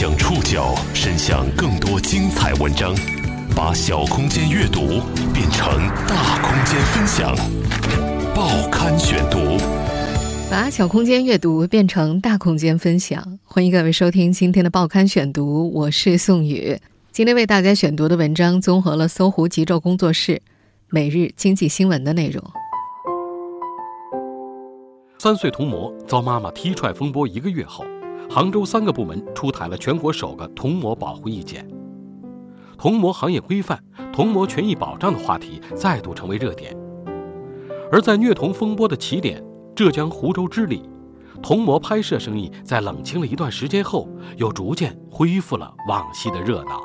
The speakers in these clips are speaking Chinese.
将触角伸向更多精彩文章，把小空间阅读变成大空间分享。报刊选读，把小空间阅读变成大空间分享。欢迎各位收听今天的报刊选读，我是宋宇。今天为大家选读的文章综合了搜狐极昼工作室、每日经济新闻的内容。三岁童模遭妈妈踢踹风波一个月后，杭州三个部门出台了全国首个童模保护意见。童模行业规范、童模权益保障的话题再度成为热点。而在虐童风波的起点浙江湖州织里，童模拍摄生意在冷清了一段时间后，又逐渐恢复了往昔的热闹。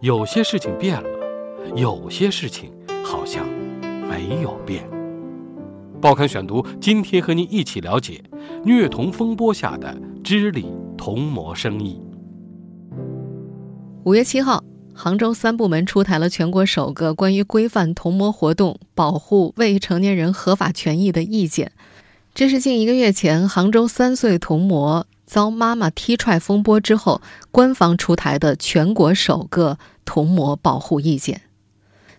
有些事情变了，有些事情好像没有变。报刊选读，今天和您一起了解虐童风波下的织里童模生意。五月七号，杭州三部门出台了全国首个关于规范童模活动、保护未成年人合法权益的意见。这是近一个月前杭州三岁童模遭妈妈踢踹风波之后，官方出台的全国首个童模保护意见。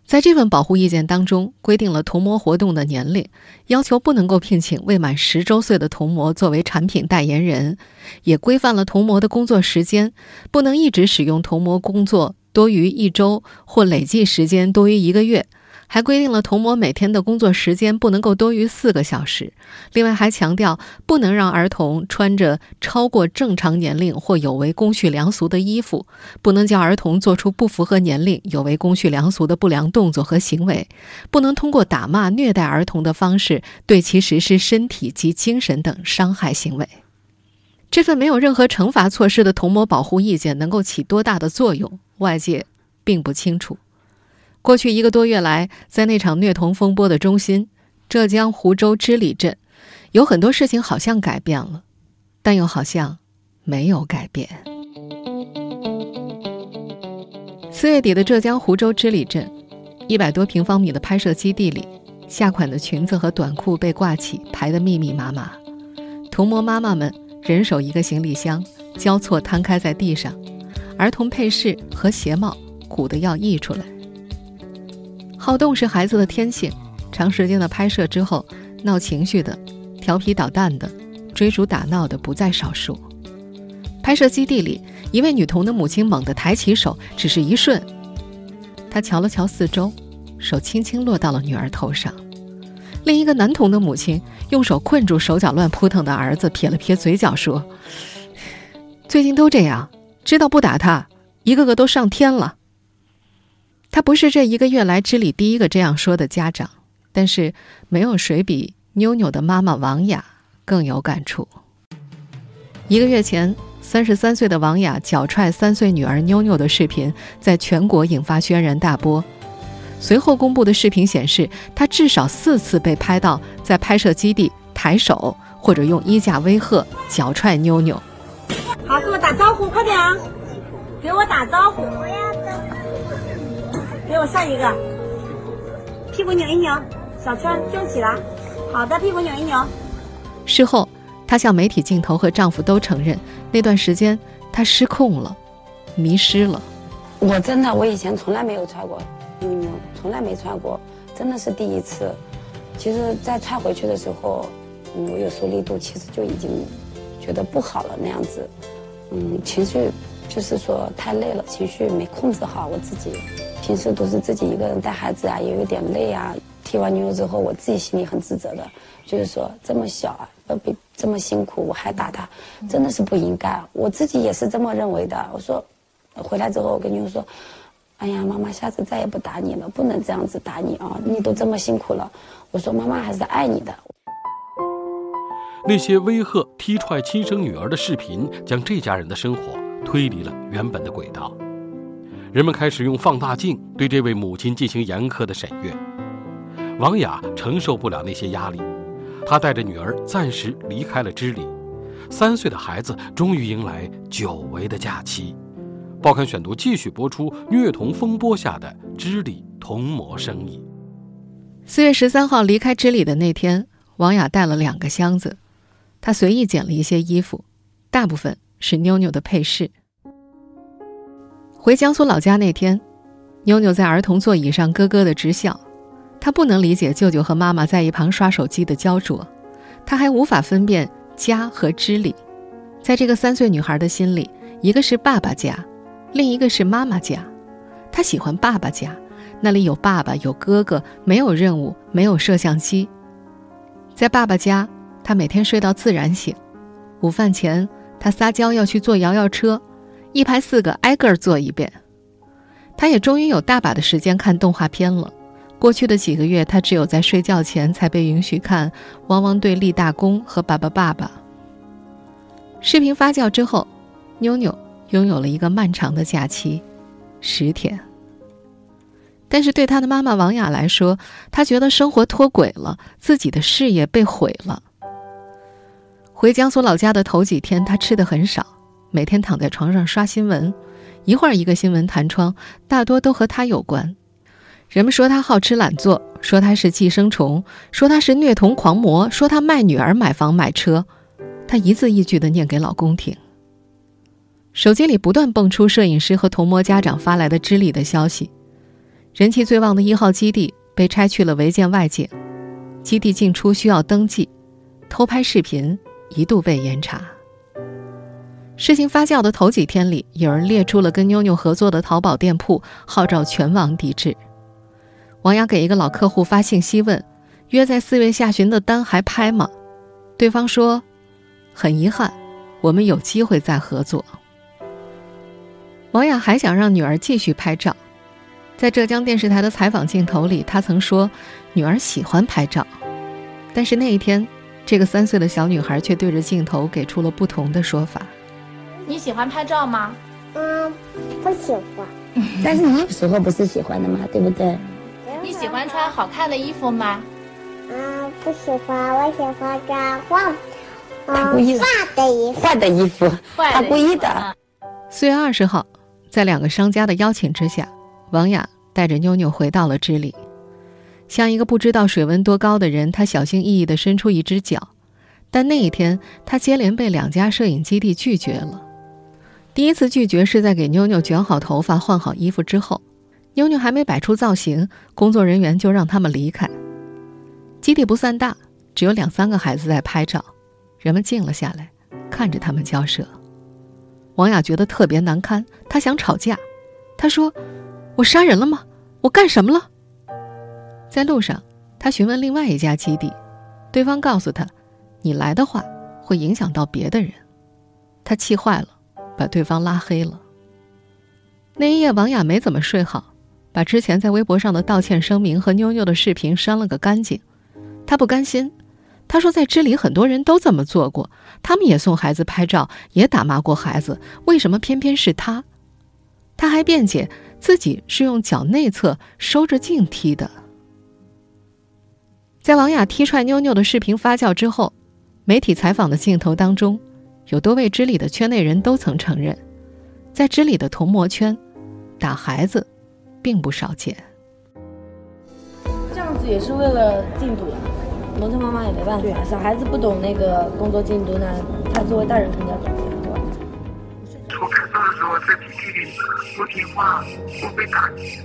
在这份保护意见当中，规定了童模活动的年龄，要求不能够聘请未满十周岁的童模作为产品代言人，也规范了童模的工作时间，不能一直使用童模工作多于一周或累计时间多于一个月。还规定了童模每天的工作时间不能够多于四个小时。另外，还强调不能让儿童穿着超过正常年龄或有违公序良俗的衣服，不能叫儿童做出不符合年龄、有违公序良俗的不良动作和行为，不能通过打骂、虐待儿童的方式对其实施身体及精神等伤害行为。这份没有任何惩罚措施的童模保护意见能够起多大的作用，外界并不清楚。过去一个多月来，在那场虐童风波的中心——浙江湖州织里镇，有很多事情好像改变了，但又好像没有改变。四月底的浙江湖州织里镇，一百多平方米的拍摄基地里，下款的裙子和短裤被挂起，排得密密麻麻。童模妈妈们人手一个行李箱，交错摊开在地上，儿童配饰和鞋帽鼓得要溢出来。好动是孩子的天性，长时间的拍摄之后，闹情绪的、调皮捣蛋的、追逐打闹的不在少数。拍摄基地里，一位女童的母亲猛地抬起手，只是一瞬，她瞧了瞧四周，手轻轻落到了女儿头上。另一个男童的母亲用手困住手脚乱扑腾的儿子，撇了撇嘴角说：“ 最近都这样，知道不打他，一个个都上天了。”他不是这一个月来知里第一个这样说的家长，但是没有谁比妞妞的妈妈王雅更有感触。一个月前，三十三岁的王雅脚踹三岁女儿妞妞的视频在全国引发轩然大波。随后公布的视频显示，她至少四次被拍到在拍摄基地抬手或者用衣架威吓、脚踹妞妞。好，给我打招呼，快点啊！给我打招呼。给我上一个，屁股扭一扭，小圈揪起来。好的，屁股扭一扭。事后，她向媒体镜头和丈夫都承认，那段时间她失控了，迷失了。我真的，我以前从来没有踹过妞妞，从来没踹过，真的是第一次。其实，在踹回去的时候，嗯，我有时候力度其实就已经觉得不好了那样子，嗯，情绪就是说太累了，情绪没控制好我自己。平时都是自己一个人带孩子啊，也有点累啊。踢完妞之后，我自己心里很自责的，就是说这么小啊，要比这么辛苦，我还打他，真的是不应该。我自己也是这么认为的。我说，回来之后我跟妞说，哎呀，妈妈下次再也不打你了，不能这样子打你啊，你都这么辛苦了。我说妈妈还是爱你的。那些威吓、踢踹亲生女儿的视频，将这家人的生活推离了原本的轨道。人们开始用放大镜对这位母亲进行严苛的审阅。王雅承受不了那些压力，她带着女儿暂时离开了知里。三岁的孩子终于迎来久违的假期。报刊选读继续播出虐童风波下的知里童模生意。四月十三号离开知里的那天，王雅带了两个箱子，她随意捡了一些衣服，大部分是妞妞的配饰。回江苏老家那天，妞妞在儿童座椅上咯咯的直笑。她不能理解舅舅和妈妈在一旁刷手机的焦灼，她还无法分辨家和知理。在这个三岁女孩的心里，一个是爸爸家，另一个是妈妈家。她喜欢爸爸家，那里有爸爸，有哥哥，没有任务，没有摄像机。在爸爸家，她每天睡到自然醒。午饭前，她撒娇要去坐摇摇车，一排四个挨个坐一遍。他也终于有大把的时间看动画片了。过去的几个月，他只有在睡觉前才被允许看《汪汪队立大功》和《爸爸爸爸》。视频发酵之后，妞妞拥有了一个漫长的假期，十天。但是对他的妈妈王雅来说，她觉得生活脱轨了，自己的事业被毁了。回江苏老家的头几天，她吃的很少，每天躺在床上刷新闻，一会儿一个新闻弹窗，大多都和他有关。人们说他好吃懒做，说他是寄生虫，说他是虐童狂魔，说他卖女儿、买房、买车。他一字一句的念给老公听。手机里不断蹦出摄影师和童模家长发来的知理的消息：人气最旺的一号基地被拆去了违建外景，基地进出需要登记，偷拍视频一度被严查。事情发酵的头几天里，有人列出了跟妞妞合作的淘宝店铺，号召全网抵制。王雅给一个老客户发信息问：“约在四月下旬的单还拍吗？”对方说：“很遗憾，我们有机会再合作。”王雅还想让女儿继续拍照，在浙江电视台的采访镜头里，她曾说：“女儿喜欢拍照。”但是那一天，这个三岁的小女孩却对着镜头给出了不同的说法：“你喜欢拍照吗？”“嗯，不喜欢。但是你有时候不是喜欢的吗？对不对？”你喜欢穿好看的衣服吗？嗯，不喜欢。我喜欢穿换，他故意换的衣服。换的衣服，他故意的。四月二十号，在两个商家的邀请之下，王雅带着妞妞回到了知里。像一个不知道水温多高的人，他小心翼翼地伸出一只脚。但那一天，他接连被两家摄影基地拒绝了。第一次拒绝是在给妞妞卷好头发、换好衣服之后。妞妞还没摆出造型，工作人员就让他们离开。基地不算大，只有两三个孩子在拍照，人们静了下来，看着他们交涉。王雅觉得特别难堪，她想吵架。她说：“我杀人了吗？我干什么了？”在路上，她询问另外一家基地，对方告诉她：“你来的话，会影响到别的人。”她气坏了，把对方拉黑了。那一夜，王雅没怎么睡好。把之前在微博上的道歉声明和妞妞的视频删了个干净，她不甘心，她说在知里很多人都这么做过，他们也送孩子拍照，也打骂过孩子，为什么偏偏是她？她还辩解自己是用脚内侧收着镜踢的。在王雅踢踹妞妞的视频发酵之后，媒体采访的镜头当中，有多位知里的圈内人都曾承认，在知里的童模圈，打孩子。并不少见。这样子也是为了进度，农村妈妈也没办法。对啊，小孩子不懂那个工作进度，那他作为大人肯定要懂，不听话，会被打击，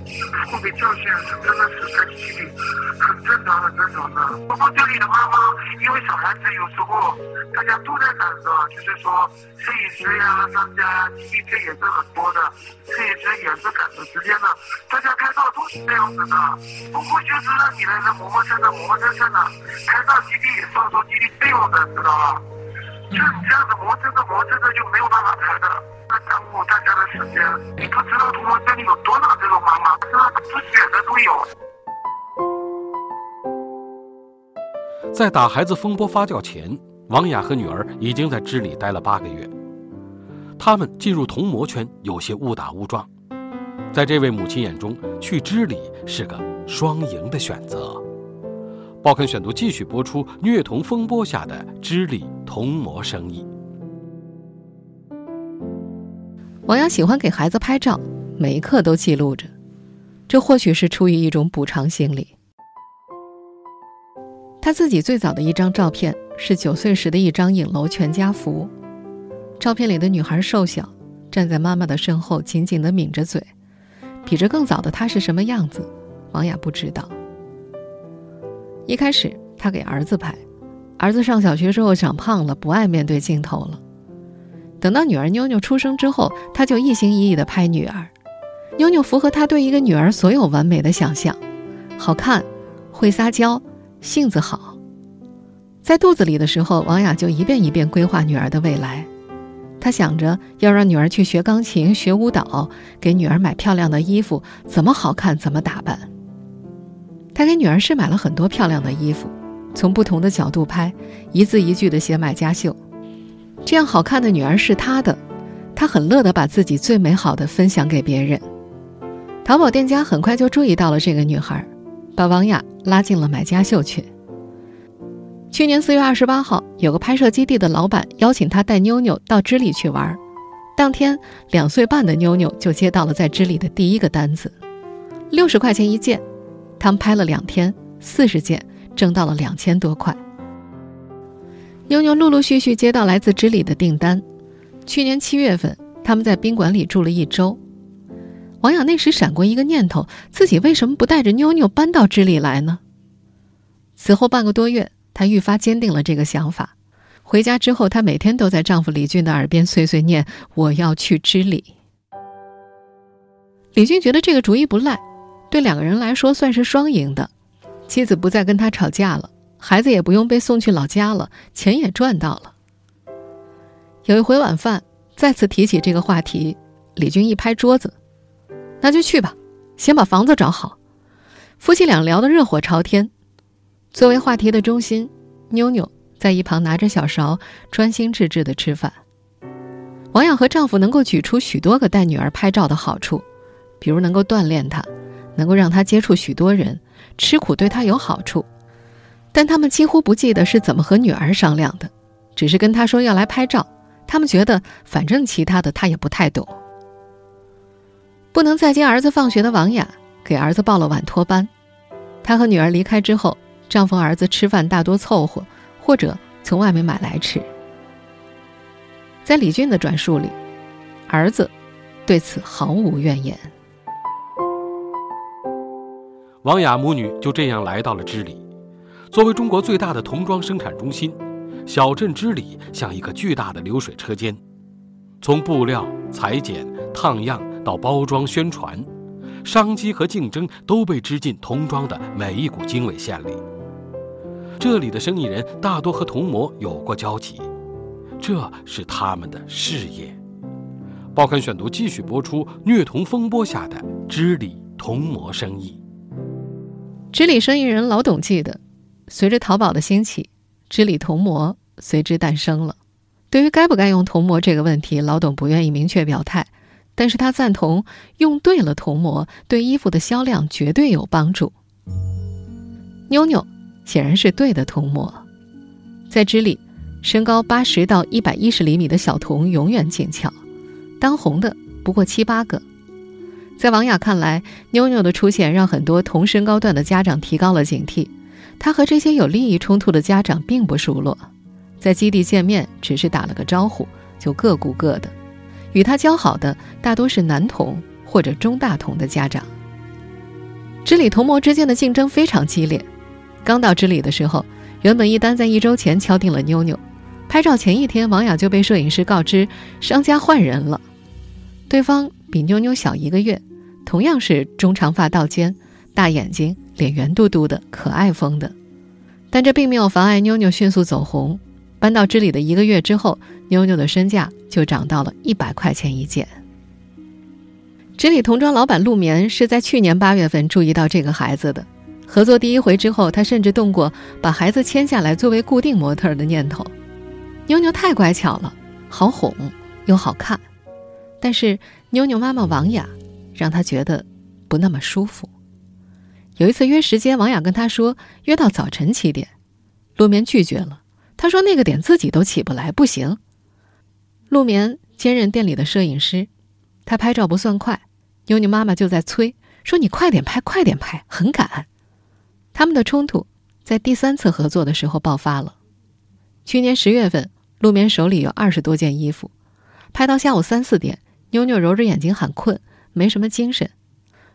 会被教训，真的是在机器里很正常，很正常的。包括这里的妈妈，因为小孩子有时候大家都在赶着，就是说摄影师呀、商家呀、基地片也是很多的。摄影师也是赶着时间的，大家拍照都是这样子的，不过就是让你来磨磨蹭蹭、磨磨蹭蹭的，拍照基地收收基地费用的，知道吧？像你这样子磨蹭着磨蹭着就没有办法谈的，那耽误大家的时间。你不知道通过这里有多少这种妈妈，真的不选的都有。在打孩子风波发酵前，王雅和女儿已经在知里待了八个月。他们进入童模圈有些误打误撞，在这位母亲眼中，去知里是个双赢的选择。报刊选读继续播出虐童风波下的知里童模生意。王阳喜欢给孩子拍照，每一刻都记录着，这或许是出于一种补偿心理。他自己最早的一张照片是九岁时的一张影楼全家福。照片里的女孩瘦小，站在妈妈的身后，紧紧的抿着嘴。比这更早的她是什么样子，王雅不知道。一开始，她给儿子拍，儿子上小学之后长胖了，不爱面对镜头了。等到女儿妞妞出生之后，她就一心一意地拍女儿。妞妞符合他对一个女儿所有完美的想象：好看，会撒娇，性子好。在肚子里的时候，王雅就一遍一遍规划女儿的未来。她想着要让女儿去学钢琴、学舞蹈，给女儿买漂亮的衣服，怎么好看怎么打扮。她给女儿试买了很多漂亮的衣服，从不同的角度拍，一字一句的写买家秀。这样好看的女儿是她的，她很乐得把自己最美好的分享给别人。淘宝店家很快就注意到了这个女孩，把王雅拉进了买家秀群。去年四月二十八号，有个拍摄基地的老板邀请他带妞妞到织里去玩。当天，两岁半的妞妞就接到了在织里的第一个单子，六十块钱一件。他们拍了两天，四十件，挣到了两千多块。妞妞陆陆续续接到来自织里的订单。去年七月份，他们在宾馆里住了一周。王雅那时闪过一个念头：自己为什么不带着妞妞搬到织里来呢？此后半个多月。她愈发坚定了这个想法。回家之后，她每天都在丈夫李俊的耳边碎碎念：“我要去织里。”李俊觉得这个主意不赖，对两个人来说算是双赢的。妻子不再跟他吵架了，孩子也不用被送去老家了，钱也赚到了。有一回晚饭，再次提起这个话题，李军一拍桌子：“那就去吧，先把房子找好。”夫妻俩聊得热火朝天。作为话题的中心，妞妞在一旁拿着小勺，专心致志地吃饭。王雅和丈夫能够举出许多个带女儿拍照的好处，比如能够锻炼她，能够让她接触许多人，吃苦对他有好处。但他们几乎不记得是怎么和女儿商量的，只是跟她说要来拍照。他们觉得反正其他的她也不太懂。不能再接儿子放学的王雅给儿子报了晚托班。她和女儿离开之后。丈夫儿子吃饭大多凑合，或者从外面买来吃。在李俊的转述里，儿子对此毫无怨言。王雅母女就这样来到了织里。作为中国最大的童装生产中心，小镇织里像一个巨大的流水车间，从布料裁剪、烫样到包装、宣传，商机和竞争都被织进童装的每一股经纬线里。这里的生意人大多和童模有过交集，这是他们的事业。报刊选读继续播出虐童风波下的织里童模生意。织里生意人老董记得，随着淘宝的兴起，织里童模随之诞生了。对于该不该用童模这个问题，老董不愿意明确表态，但是他赞同用对了童模，对衣服的销量绝对有帮助。妞妞。显然是对的童模，在织里，身高八十到一百一十厘米的小童永远紧俏，当红的不过七八个。在王雅看来，妞妞的出现让很多同身高段的家长提高了警惕。她和这些有利益冲突的家长并不熟络，在基地见面只是打了个招呼，就各顾各的。与她交好的大多是男童或者中大童的家长。织里童模之间的竞争非常激烈。刚到织里的时候，原本一单在一周前敲定了妞妞。拍照前一天，王雅就被摄影师告知商家换人了，对方比妞妞小一个月，同样是中长发到肩，大眼睛，脸圆嘟嘟的，可爱风的。但这并没有妨碍妞妞迅速走红。搬到织里的一个月之后，妞妞的身价就涨到了一百块钱一件。织里童装老板陆眠是在去年八月份注意到这个孩子的。合作第一回之后，他甚至动过把孩子签下来作为固定模特的念头。妞妞太乖巧了，好哄又好看，但是妞妞妈妈王雅让他觉得不那么舒服。有一次约时间，王雅跟他说约到早晨七点，陆眠拒绝了。他说那个点自己都起不来，不行。陆眠兼任店里的摄影师，他拍照不算快，妞妞妈妈就在催说：“你快点拍，快点拍，很赶。”他们的冲突在第三次合作的时候爆发了。去年十月份，陆眠手里有二十多件衣服，拍到下午三四点，妞妞揉着眼睛喊困，没什么精神。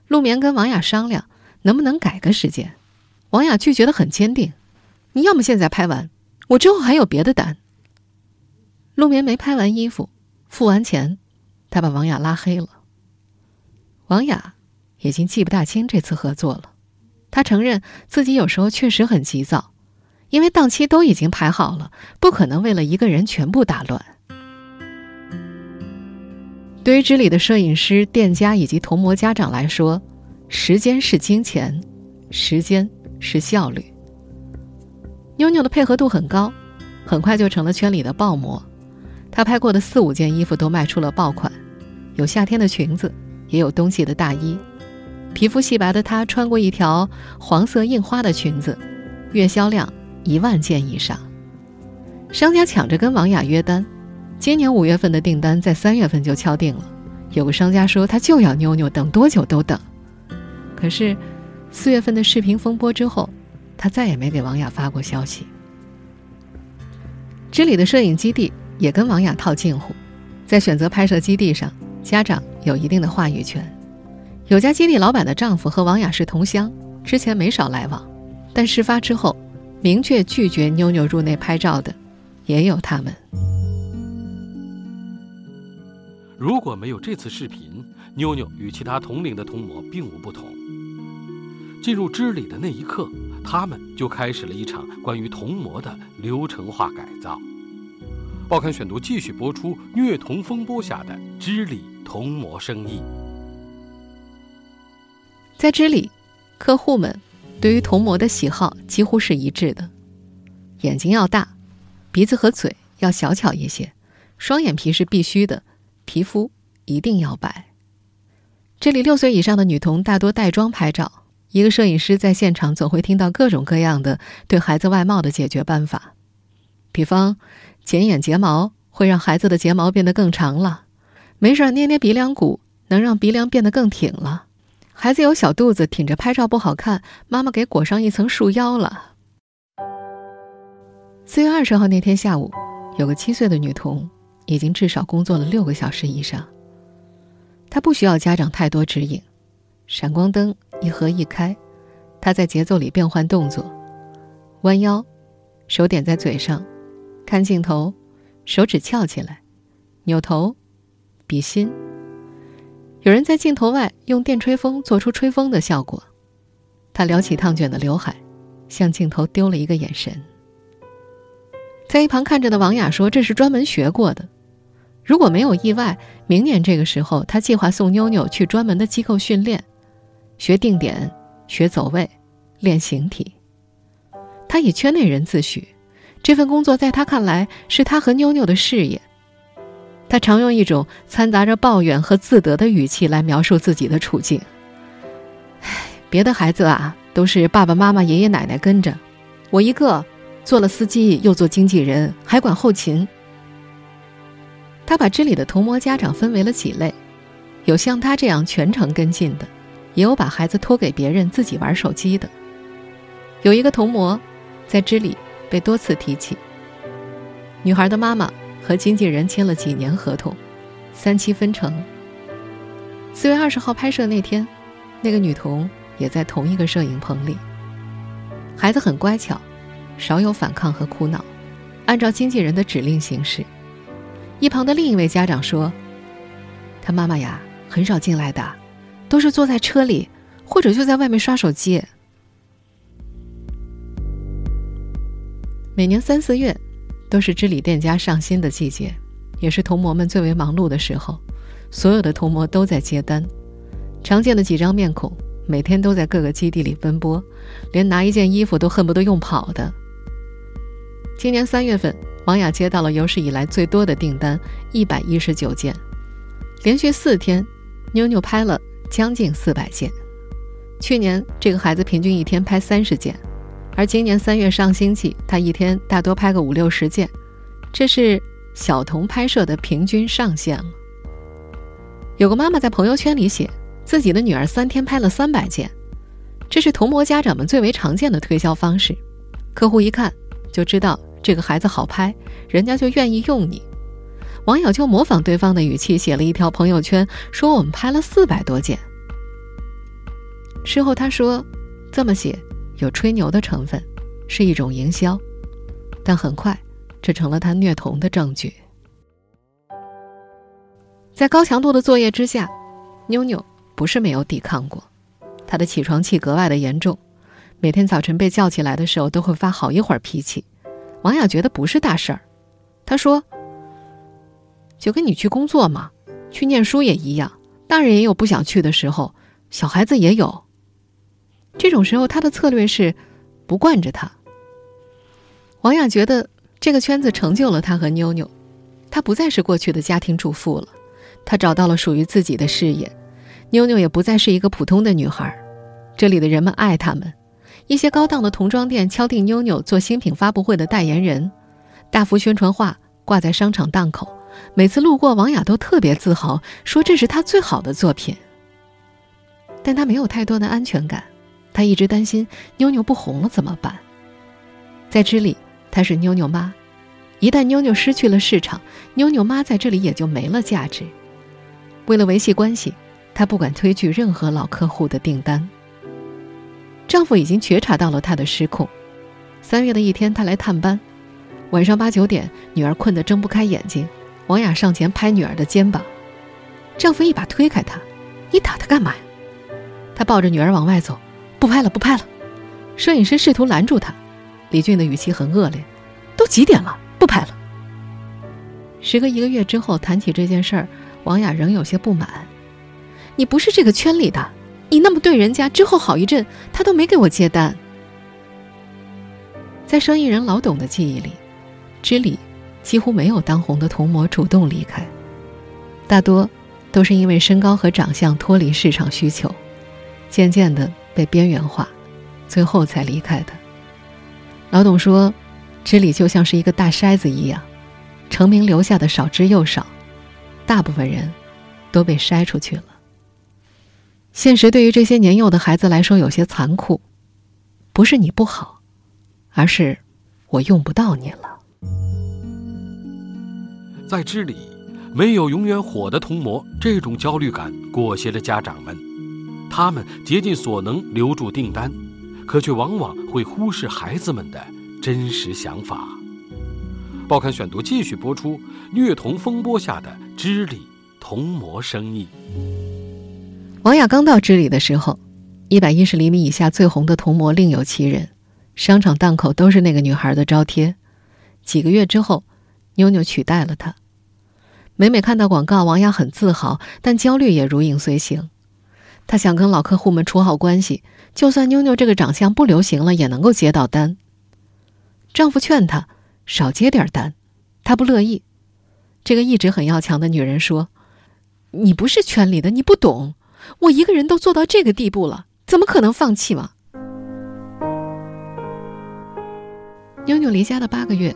陆眠跟王雅商量，能不能改个时间。王雅拒绝的很坚定：“你要么现在拍完，我之后还有别的单。”陆眠没拍完衣服，付完钱，他把王雅拉黑了。王雅已经记不大清这次合作了，他承认自己有时候确实很急躁，因为档期都已经排好了，不可能为了一个人全部打乱。对于知里的摄影师、店家以及童模家长来说，时间是金钱，时间是效率。妞妞的配合度很高，很快就成了圈里的爆模。她拍过的四五件衣服都卖出了爆款，有夏天的裙子，也有冬季的大衣。皮肤细白的她穿过一条黄色印花的裙子，月销量一万件以上。商家抢着跟王雅约单。今年五月份的订单在三月份就敲定了，有个商家说他就要妞妞，等多久都等。可是四月份的视频风波之后，他再也没给王雅发过消息。这里的摄影基地也跟王雅套近乎，在选择拍摄基地上，家长有一定的话语权。有家基地老板的丈夫和王雅是同乡，之前没少来往，但事发之后，明确拒绝妞妞入内拍照的，也有他们。如果没有这次视频，妞妞与其他同龄的童模并无不同。进入知里的那一刻，他们就开始了一场关于童模的流程化改造。报刊选读继续播出虐童风波下的知里童模生意。在知里，客户们对于童模的喜好几乎是一致的：眼睛要大，鼻子和嘴要小巧一些，双眼皮是必须的。皮肤一定要白。这里六岁以上的女童大多带妆拍照，一个摄影师在现场总会听到各种各样的对孩子外貌的解决办法，比方剪眼睫毛会让孩子的睫毛变得更长了，没事捏捏鼻梁骨能让鼻梁变得更挺了，孩子有小肚子挺着拍照不好看，妈妈给裹上一层束腰了。四月二十号那天下午，有个七岁的女童。已经至少工作了六个小时以上。他不需要家长太多指引，闪光灯一合一开，他在节奏里变换动作，弯腰，手点在嘴上，看镜头，手指翘起来，扭头，比心。有人在镜头外用电吹风做出吹风的效果，他撩起烫卷的刘海，向镜头丢了一个眼神。在一旁看着的王雅说：“这是专门学过的。”如果没有意外，明年这个时候，他计划送妞妞去专门的机构训练，学定点，学走位，练形体。他以圈内人自诩，这份工作在他看来是他和妞妞的事业。他常用一种掺杂着抱怨和自得的语气来描述自己的处境。唉，别的孩子啊，都是爸爸妈妈、爷爷奶奶跟着，我一个做了司机，又做经纪人，还管后勤。他把这里的童模家长分为了几类，有像他这样全程跟进的，也有把孩子托给别人自己玩手机的。有一个童模，在知里被多次提起。女孩的妈妈和经纪人签了几年合同，三七分成。四月二十号拍摄那天，那个女童也在同一个摄影棚里。孩子很乖巧，少有反抗和哭闹，按照经纪人的指令行事。一旁的另一位家长说：“他妈妈呀，很少进来的，都是坐在车里，或者就在外面刷手机。每年三四月，都是织里店家上新的季节，也是童模们最为忙碌的时候。所有的童模都在接单，常见的几张面孔，每天都在各个基地里奔波，连拿一件衣服都恨不得用跑的。今年三月份。”王雅接到了有史以来最多的订单，一百一十九件，连续四天，妞妞拍了将近四百件。去年这个孩子平均一天拍三十件，而今年三月上星期，他一天大多拍个五六十件，这是小童拍摄的平均上限了。有个妈妈在朋友圈里写，自己的女儿三天拍了三百件，这是童模家长们最为常见的推销方式。客户一看就知道。这个孩子好拍，人家就愿意用你。网友就模仿对方的语气写了一条朋友圈，说我们拍了四百多件。事后他说，这么写有吹牛的成分，是一种营销，但很快这成了他虐童的证据。在高强度的作业之下，妞妞不是没有抵抗过，她的起床气格外的严重，每天早晨被叫起来的时候都会发好一会儿脾气。王雅觉得不是大事儿，她说：“就跟你去工作嘛，去念书也一样，大人也有不想去的时候，小孩子也有。这种时候，他的策略是不惯着他。”王雅觉得这个圈子成就了她和妞妞，她不再是过去的家庭主妇了。她找到了属于自己的事业，妞妞也不再是一个普通的女孩。这里的人们爱他们，一些高档的童装店敲定妞妞做新品发布会的代言人，大幅宣传画挂在商场档口，每次路过，王雅都特别自豪，说这是她最好的作品。但她没有太多的安全感，她一直担心妞妞不红了怎么办。在这里，她是妞妞妈，一旦妞妞失去了市场，妞妞妈在这里也就没了价值。为了维系关系，她不敢推拒任何老客户的订单。丈夫已经觉察到了她的失控。三月的一天，他来探班，晚上八九点，女儿困得睁不开眼睛，王雅上前拍女儿的肩膀，丈夫一把推开她：“你打她干嘛呀？”他抱着女儿往外走：“不拍了，不拍了。”摄影师试图拦住他，李俊的语气很恶劣：“都几点了，不拍了。”时隔一个月之后，谈起这件事儿。王雅仍有些不满，你不是这个圈里的，你那么对人家，之后好一阵他都没给我接单。在生意人老董的记忆里，知里几乎没有当红的童模主动离开，大多都是因为身高和长相脱离市场需求，渐渐的被边缘化，最后才离开的。老董说，知里就像是一个大筛子一样，成名留下的少之又少。大部分人都被筛出去了。现实对于这些年幼的孩子来说有些残酷，不是你不好，而是我用不到你了。在知里，没有永远火的童模，这种焦虑感裹挟着家长们，他们竭尽所能留住订单，可却往往会忽视孩子们的真实想法。报刊选读继续播出：虐童风波下的知里童模生意。王雅刚到这里的时候，一百一十厘米以下最红的童模另有其人，商场档口都是那个女孩的招贴。几个月之后，妞妞取代了她。每每看到广告，王雅很自豪，但焦虑也如影随形。她想跟老客户们处好关系，就算妞妞这个长相不流行了，也能够接到单。丈夫劝她。少接点单，她不乐意。这个一直很要强的女人说：“你不是圈里的，你不懂。我一个人都做到这个地步了，怎么可能放弃嘛？”妞妞离家的八个月，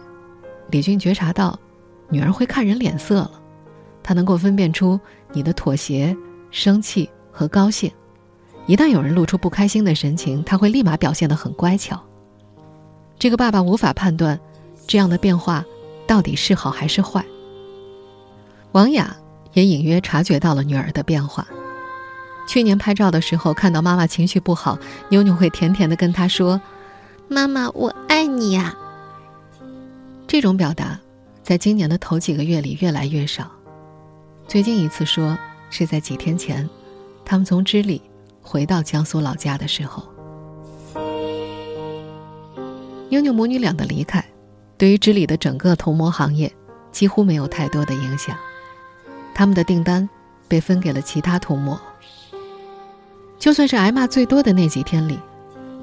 李俊觉察到女儿会看人脸色了，他能够分辨出你的妥协、生气和高兴。一旦有人露出不开心的神情，他会立马表现得很乖巧。这个爸爸无法判断。这样的变化到底是好还是坏？王雅也隐约察觉到了女儿的变化。去年拍照的时候，看到妈妈情绪不好，妞妞会甜甜的跟她说：“妈妈，我爱你呀。”这种表达，在今年的头几个月里越来越少。最近一次说是在几天前，他们从知里回到江苏老家的时候。妞妞母女俩的离开。对于知里的整个童模行业，几乎没有太多的影响。他们的订单被分给了其他童模。就算是挨骂最多的那几天里，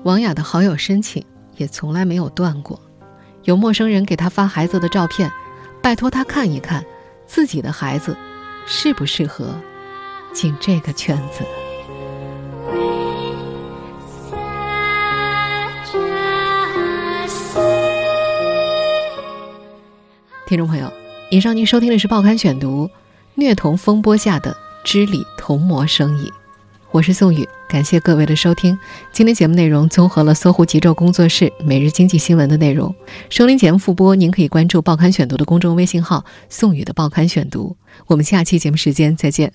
王雅的好友申请也从来没有断过。有陌生人给他发孩子的照片，拜托他看一看，自己的孩子适不适合进这个圈子。听众朋友，以上您收听的是《报刊选读》，虐童风波下的知理童模生意。我是宋宇，感谢各位的收听。今天节目内容综合了搜狐极昼工作室每日经济新闻的内容。收听节目复播，您可以关注“报刊选读”的公众微信号“宋宇的报刊选读”。我们下期节目时间再见。